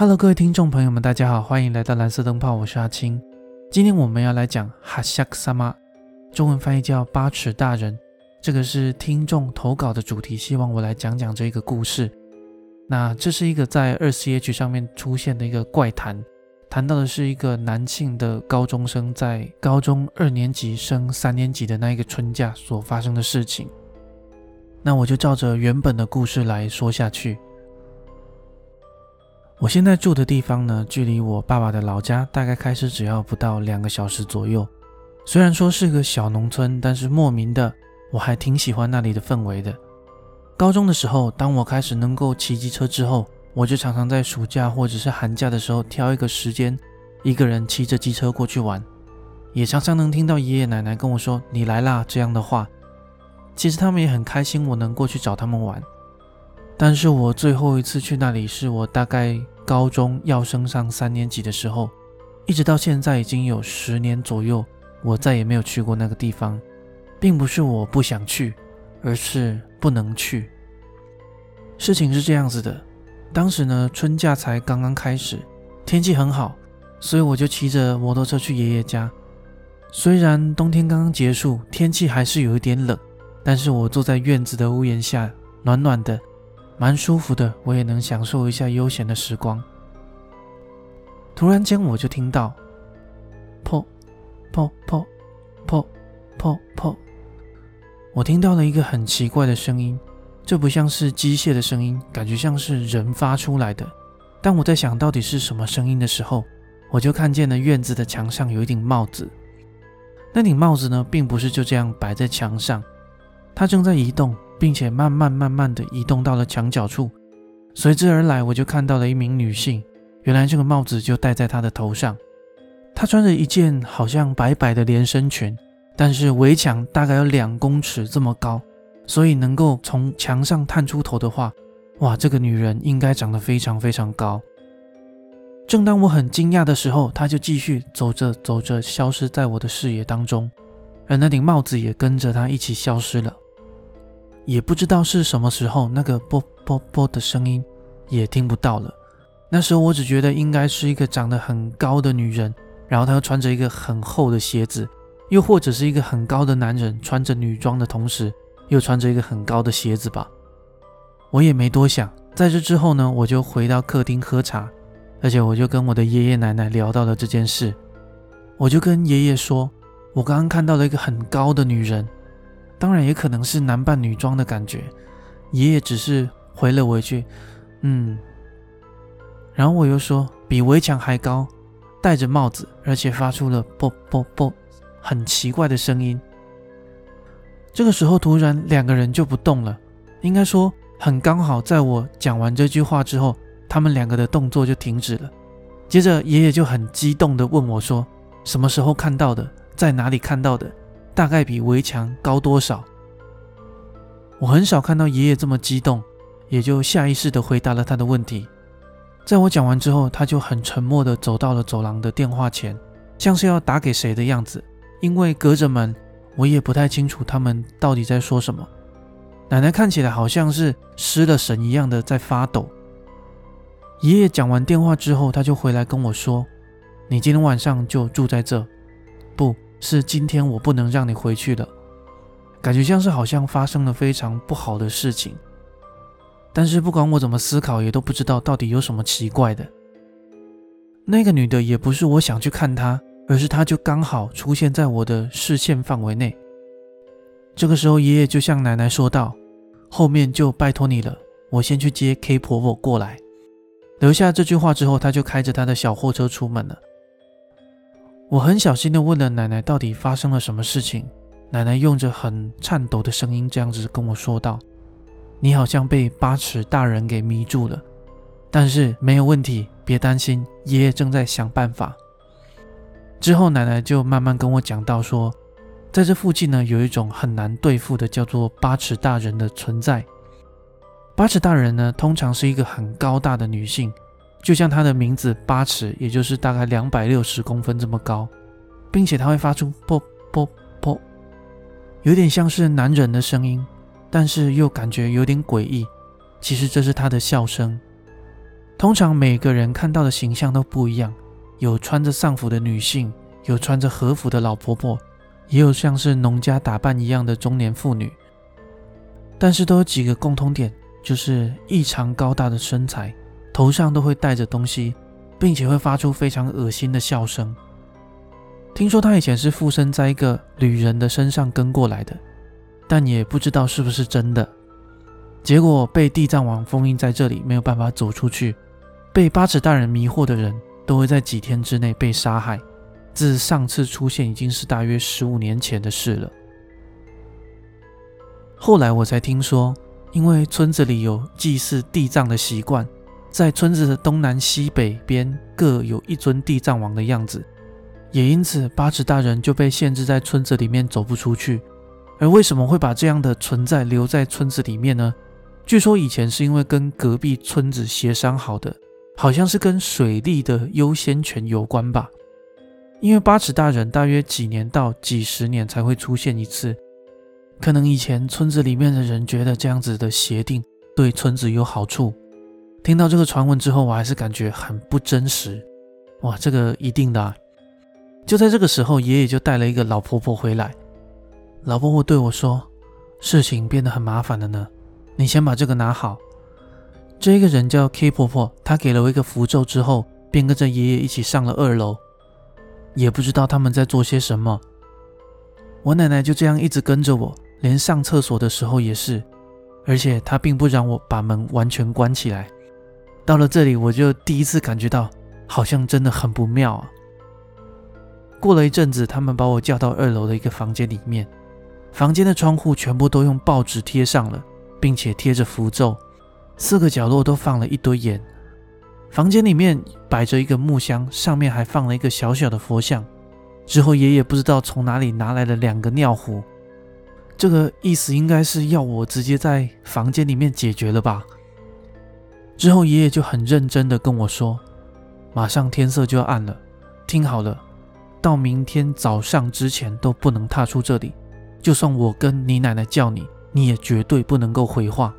Hello，各位听众朋友们，大家好，欢迎来到蓝色灯泡，我是阿青。今天我们要来讲哈夏克萨玛，中文翻译叫八尺大人。这个是听众投稿的主题，希望我来讲讲这个故事。那这是一个在二 C H 上面出现的一个怪谈，谈到的是一个男性的高中生在高中二年级升三年级的那一个春假所发生的事情。那我就照着原本的故事来说下去。我现在住的地方呢，距离我爸爸的老家大概开车只要不到两个小时左右。虽然说是个小农村，但是莫名的我还挺喜欢那里的氛围的。高中的时候，当我开始能够骑机车之后，我就常常在暑假或者是寒假的时候挑一个时间，一个人骑着机车过去玩。也常常能听到爷爷奶奶跟我说“你来啦”这样的话。其实他们也很开心我能过去找他们玩。但是我最后一次去那里是我大概高中要升上三年级的时候，一直到现在已经有十年左右，我再也没有去过那个地方，并不是我不想去，而是不能去。事情是这样子的，当时呢春假才刚刚开始，天气很好，所以我就骑着摩托车去爷爷家。虽然冬天刚刚结束，天气还是有一点冷，但是我坐在院子的屋檐下，暖暖的。蛮舒服的，我也能享受一下悠闲的时光。突然间，我就听到“砰砰砰砰砰砰”，我听到了一个很奇怪的声音，这不像是机械的声音，感觉像是人发出来的。当我在想到底是什么声音的时候，我就看见了院子的墙上有一顶帽子。那顶帽子呢，并不是就这样摆在墙上，它正在移动。并且慢慢慢慢的移动到了墙角处，随之而来，我就看到了一名女性。原来这个帽子就戴在她的头上。她穿着一件好像白白的连身裙，但是围墙大概有两公尺这么高，所以能够从墙上探出头的话，哇，这个女人应该长得非常非常高。正当我很惊讶的时候，她就继续走着走着，消失在我的视野当中，而那顶帽子也跟着她一起消失了。也不知道是什么时候，那个啵啵啵的声音也听不到了。那时候我只觉得应该是一个长得很高的女人，然后她又穿着一个很厚的鞋子，又或者是一个很高的男人穿着女装的同时又穿着一个很高的鞋子吧。我也没多想，在这之后呢，我就回到客厅喝茶，而且我就跟我的爷爷奶奶聊到了这件事。我就跟爷爷说，我刚刚看到了一个很高的女人。当然也可能是男扮女装的感觉，爷爷只是回了我一句：“嗯。”然后我又说：“比围墙还高，戴着帽子，而且发出了‘啵啵啵’很奇怪的声音。”这个时候突然两个人就不动了，应该说很刚好，在我讲完这句话之后，他们两个的动作就停止了。接着爷爷就很激动地问我说：“什么时候看到的？在哪里看到的？”大概比围墙高多少？我很少看到爷爷这么激动，也就下意识地回答了他的问题。在我讲完之后，他就很沉默地走到了走廊的电话前，像是要打给谁的样子。因为隔着门，我也不太清楚他们到底在说什么。奶奶看起来好像是失了神一样的在发抖。爷爷讲完电话之后，他就回来跟我说：“你今天晚上就住在这，不。”是今天我不能让你回去了，感觉像是好像发生了非常不好的事情。但是不管我怎么思考，也都不知道到底有什么奇怪的。那个女的也不是我想去看她，而是她就刚好出现在我的视线范围内。这个时候，爷爷就向奶奶说道：“后面就拜托你了，我先去接 K 婆婆过来。”留下这句话之后，他就开着他的小货车出门了。我很小心地问了奶奶到底发生了什么事情，奶奶用着很颤抖的声音这样子跟我说道：“你好像被八尺大人给迷住了，但是没有问题，别担心，爷爷正在想办法。”之后奶奶就慢慢跟我讲到说，在这附近呢有一种很难对付的叫做八尺大人的存在。八尺大人呢通常是一个很高大的女性。就像它的名字八尺，也就是大概两百六十公分这么高，并且它会发出啵啵啵，有点像是男人的声音，但是又感觉有点诡异。其实这是它的笑声。通常每个人看到的形象都不一样，有穿着丧服的女性，有穿着和服的老婆婆，也有像是农家打扮一样的中年妇女。但是都有几个共通点，就是异常高大的身材，头上都会带着东西，并且会发出非常恶心的笑声。听说他以前是附身在一个旅人的身上跟过来的，但也不知道是不是真的。结果被地藏王封印在这里，没有办法走出去。被八尺大人迷惑的人都会在几天之内被杀害。自上次出现已经是大约十五年前的事了。后来我才听说，因为村子里有祭祀地藏的习惯，在村子的东南西北边各有一尊地藏王的样子。也因此，八尺大人就被限制在村子里面，走不出去。而为什么会把这样的存在留在村子里面呢？据说以前是因为跟隔壁村子协商好的，好像是跟水利的优先权有关吧。因为八尺大人大约几年到几十年才会出现一次，可能以前村子里面的人觉得这样子的协定对村子有好处。听到这个传闻之后，我还是感觉很不真实。哇，这个一定的。就在这个时候，爷爷就带了一个老婆婆回来。老婆婆对我说：“事情变得很麻烦了呢，你先把这个拿好。”这一个人叫 K 婆婆，她给了我一个符咒之后，便跟着爷爷一起上了二楼。也不知道他们在做些什么。我奶奶就这样一直跟着我，连上厕所的时候也是，而且她并不让我把门完全关起来。到了这里，我就第一次感觉到，好像真的很不妙啊。过了一阵子，他们把我叫到二楼的一个房间里面。房间的窗户全部都用报纸贴上了，并且贴着符咒。四个角落都放了一堆盐。房间里面摆着一个木箱，上面还放了一个小小的佛像。之后，爷爷不知道从哪里拿来了两个尿壶。这个意思应该是要我直接在房间里面解决了吧？之后，爷爷就很认真的跟我说：“马上天色就要暗了，听好了。”到明天早上之前都不能踏出这里，就算我跟你奶奶叫你，你也绝对不能够回话。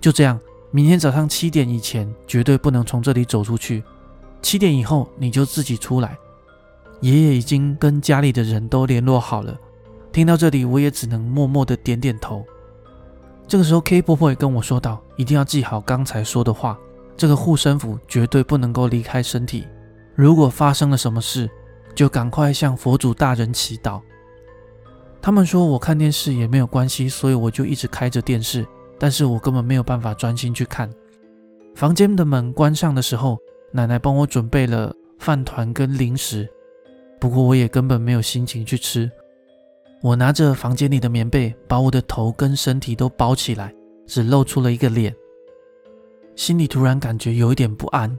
就这样，明天早上七点以前绝对不能从这里走出去。七点以后你就自己出来。爷爷已经跟家里的人都联络好了。听到这里，我也只能默默的点点头。这个时候，K 婆婆也跟我说道：“一定要记好刚才说的话，这个护身符绝对不能够离开身体。如果发生了什么事，”就赶快向佛祖大人祈祷。他们说我看电视也没有关系，所以我就一直开着电视，但是我根本没有办法专心去看。房间的门关上的时候，奶奶帮我准备了饭团跟零食，不过我也根本没有心情去吃。我拿着房间里的棉被，把我的头跟身体都包起来，只露出了一个脸，心里突然感觉有一点不安。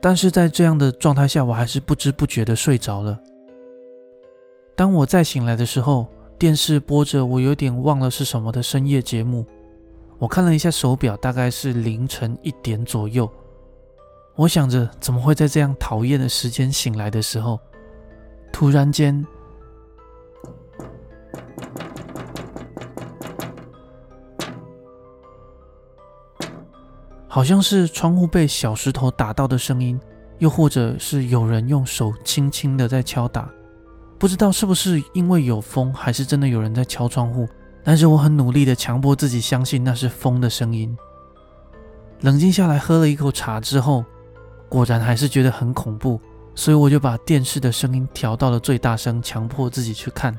但是在这样的状态下，我还是不知不觉的睡着了。当我再醒来的时候，电视播着我有点忘了是什么的深夜节目。我看了一下手表，大概是凌晨一点左右。我想着怎么会在这样讨厌的时间醒来的时候，突然间。好像是窗户被小石头打到的声音，又或者是有人用手轻轻的在敲打，不知道是不是因为有风，还是真的有人在敲窗户。但是我很努力的强迫自己相信那是风的声音。冷静下来，喝了一口茶之后，果然还是觉得很恐怖，所以我就把电视的声音调到了最大声，强迫自己去看。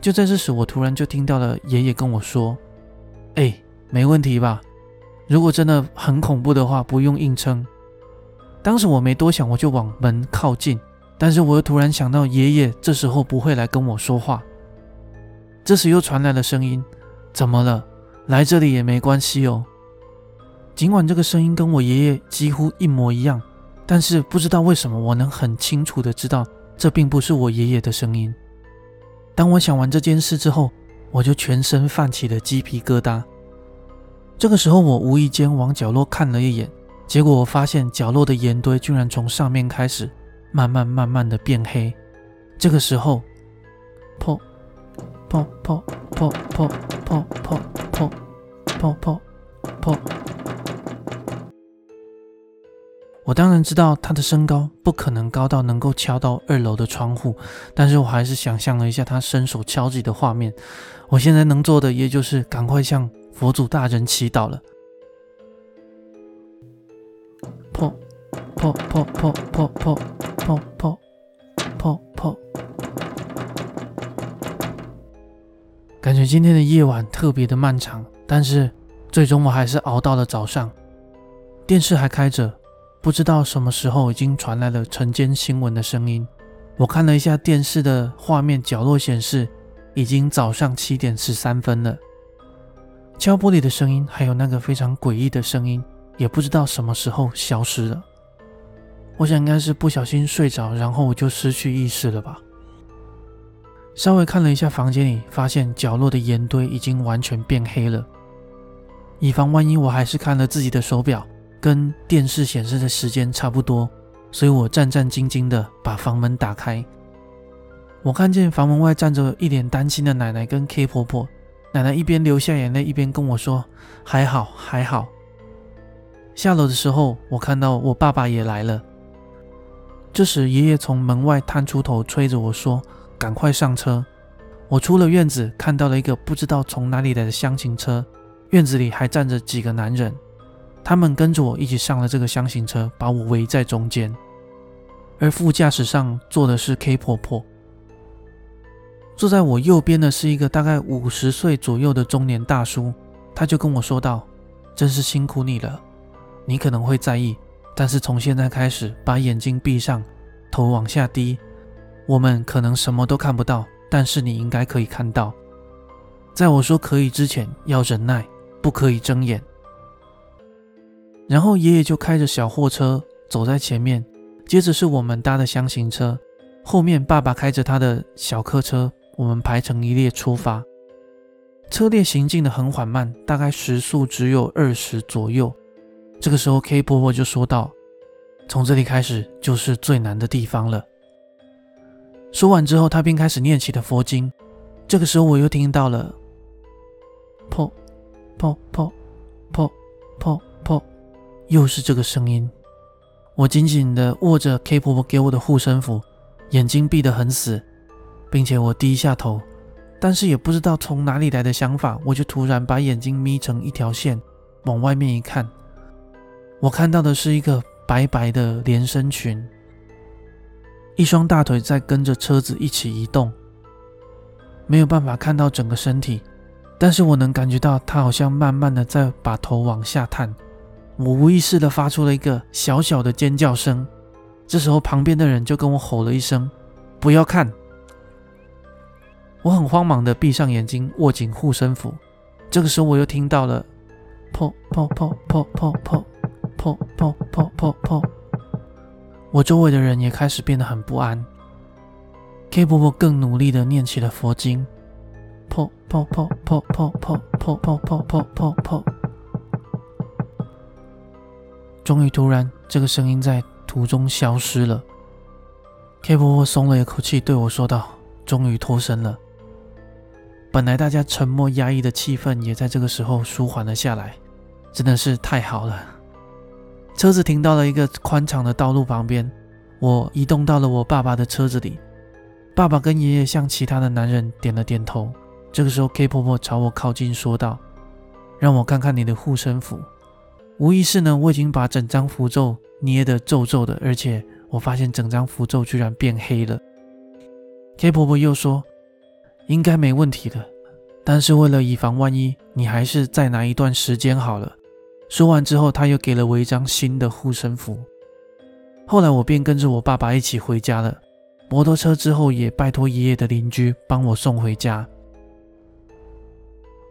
就在这时，我突然就听到了爷爷跟我说：“哎，没问题吧？”如果真的很恐怖的话，不用硬撑。当时我没多想，我就往门靠近。但是我又突然想到，爷爷这时候不会来跟我说话。这时又传来了声音：“怎么了？来这里也没关系哦。”尽管这个声音跟我爷爷几乎一模一样，但是不知道为什么，我能很清楚的知道这并不是我爷爷的声音。当我想完这件事之后，我就全身泛起了鸡皮疙瘩。这个时候，我无意间往角落看了一眼，结果我发现角落的盐堆居然从上面开始慢慢慢慢的变黑。这个时候，破破破破破破破破破破破，我当然知道他的身高不可能高到能够敲到二楼的窗户，但是我还是想象了一下他伸手敲击的画面。我现在能做的也就是赶快向佛祖大人祈祷了。破破破破破破破破破破，感觉今天的夜晚特别的漫长，但是最终我还是熬到了早上。电视还开着。不知道什么时候已经传来了晨间新闻的声音。我看了一下电视的画面，角落显示已经早上七点十三分了。敲玻璃的声音，还有那个非常诡异的声音，也不知道什么时候消失了。我想应该是不小心睡着，然后我就失去意识了吧。稍微看了一下房间里，发现角落的烟堆已经完全变黑了。以防万一，我还是看了自己的手表。跟电视显示的时间差不多，所以我战战兢兢地把房门打开。我看见房门外站着一脸担心的奶奶跟 K 婆婆。奶奶一边流下眼泪，一边跟我说：“还好，还好。”下楼的时候，我看到我爸爸也来了。这时，爷爷从门外探出头，催着我说：“赶快上车。”我出了院子，看到了一个不知道从哪里来的厢型车，院子里还站着几个男人。他们跟着我一起上了这个箱型车，把我围在中间。而副驾驶上坐的是 K 婆婆。坐在我右边的是一个大概五十岁左右的中年大叔，他就跟我说道：“真是辛苦你了，你可能会在意，但是从现在开始，把眼睛闭上，头往下低。我们可能什么都看不到，但是你应该可以看到。在我说可以之前，要忍耐，不可以睁眼。”然后爷爷就开着小货车走在前面，接着是我们搭的箱型车，后面爸爸开着他的小客车，我们排成一列出发。车列行进的很缓慢，大概时速只有二十左右。这个时候，K 婆婆就说道：“从这里开始就是最难的地方了。”说完之后，他便开始念起了佛经。这个时候，我又听到了“破破破破破破”。又是这个声音，我紧紧地握着 K 婆婆给我的护身符，眼睛闭得很死，并且我低下头，但是也不知道从哪里来的想法，我就突然把眼睛眯成一条线，往外面一看，我看到的是一个白白的连身裙，一双大腿在跟着车子一起移动，没有办法看到整个身体，但是我能感觉到他好像慢慢的在把头往下探。我无意识的发出了一个小小的尖叫声，这时候旁边的人就跟我吼了一声：“不要看！”我很慌忙的闭上眼睛，握紧护身符。这个时候我又听到了“破破破破破破破破破破破”，我周围的人也开始变得很不安。K 婆婆更努力的念起了佛经：“破破破破破破破破破破破破。”终于，突然，这个声音在途中消失了。K 婆婆松了一口气，对我说道：“终于脱身了。”本来大家沉默压抑的气氛，也在这个时候舒缓了下来。真的是太好了！车子停到了一个宽敞的道路旁边，我移动到了我爸爸的车子里。爸爸跟爷爷向其他的男人点了点头。这个时候，K 婆婆朝我靠近，说道：“让我看看你的护身符。”无意识呢，我已经把整张符咒捏得皱皱的，而且我发现整张符咒居然变黑了。K 婆婆又说：“应该没问题的，但是为了以防万一，你还是再拿一段时间好了。”说完之后，他又给了我一张新的护身符。后来我便跟着我爸爸一起回家了。摩托车之后也拜托爷爷的邻居帮我送回家。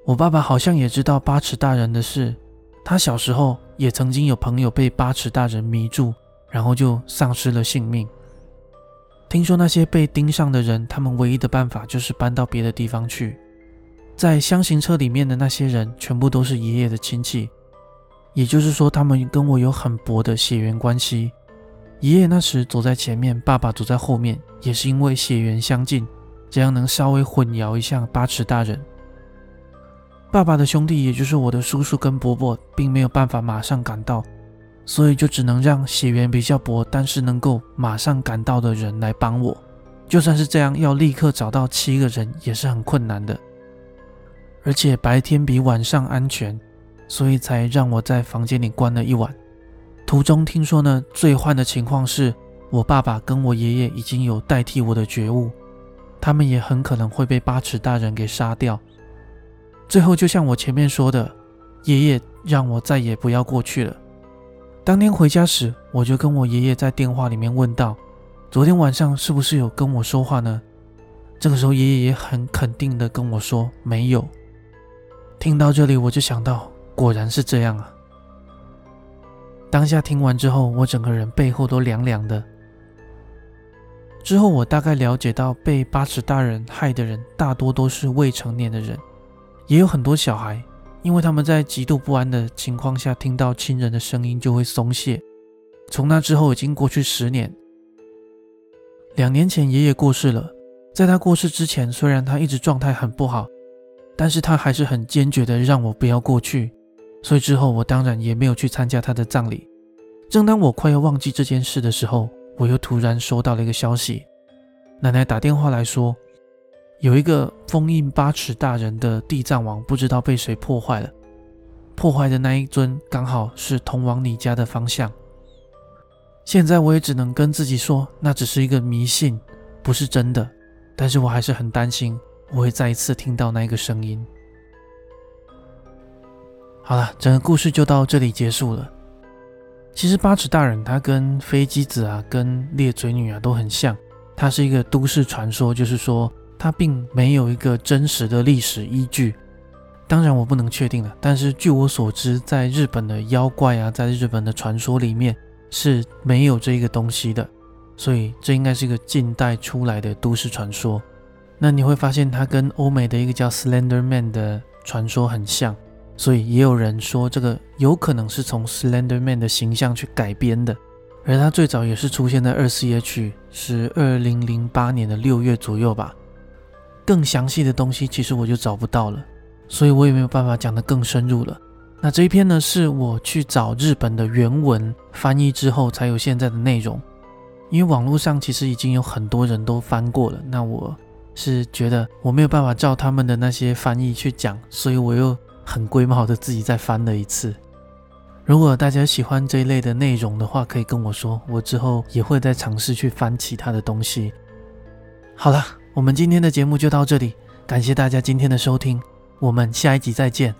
我爸爸好像也知道八尺大人的事。他小时候也曾经有朋友被八尺大人迷住，然后就丧失了性命。听说那些被盯上的人，他们唯一的办法就是搬到别的地方去。在箱型车里面的那些人，全部都是爷爷的亲戚，也就是说，他们跟我有很薄的血缘关系。爷爷那时走在前面，爸爸走在后面，也是因为血缘相近，这样能稍微混淆一下八尺大人。爸爸的兄弟，也就是我的叔叔跟伯伯，并没有办法马上赶到，所以就只能让血缘比较薄，但是能够马上赶到的人来帮我。就算是这样，要立刻找到七个人也是很困难的。而且白天比晚上安全，所以才让我在房间里关了一晚。途中听说呢，最坏的情况是我爸爸跟我爷爷已经有代替我的觉悟，他们也很可能会被八尺大人给杀掉。最后，就像我前面说的，爷爷让我再也不要过去了。当天回家时，我就跟我爷爷在电话里面问道：“昨天晚上是不是有跟我说话呢？”这个时候，爷爷也很肯定的跟我说：“没有。”听到这里，我就想到，果然是这样啊！当下听完之后，我整个人背后都凉凉的。之后，我大概了解到，被八尺大人害的人大多都是未成年的人，也有很多小孩，因为他们在极度不安的情况下，听到亲人的声音就会松懈。从那之后，已经过去十年。两年前，爷爷过世了。在他过世之前，虽然他一直状态很不好。但是他还是很坚决的让我不要过去，所以之后我当然也没有去参加他的葬礼。正当我快要忘记这件事的时候，我又突然收到了一个消息，奶奶打电话来说，有一个封印八尺大人的地藏王不知道被谁破坏了，破坏的那一尊刚好是通往你家的方向。现在我也只能跟自己说，那只是一个迷信，不是真的，但是我还是很担心。我会再一次听到那个声音。好了，整个故事就到这里结束了。其实八尺大人他跟飞机子啊、跟裂嘴女啊都很像，他是一个都市传说，就是说它并没有一个真实的历史依据。当然我不能确定了，但是据我所知，在日本的妖怪啊，在日本的传说里面是没有这一个东西的，所以这应该是一个近代出来的都市传说。那你会发现，它跟欧美的一个叫 Slender Man 的传说很像，所以也有人说这个有可能是从 Slender Man 的形象去改编的。而它最早也是出现在二 C H，是二零零八年的六月左右吧。更详细的东西其实我就找不到了，所以我也没有办法讲得更深入了。那这一篇呢，是我去找日本的原文翻译之后才有现在的内容，因为网络上其实已经有很多人都翻过了，那我。是觉得我没有办法照他们的那些翻译去讲，所以我又很龟毛的自己再翻了一次。如果大家喜欢这一类的内容的话，可以跟我说，我之后也会再尝试去翻其他的东西。好了，我们今天的节目就到这里，感谢大家今天的收听，我们下一集再见。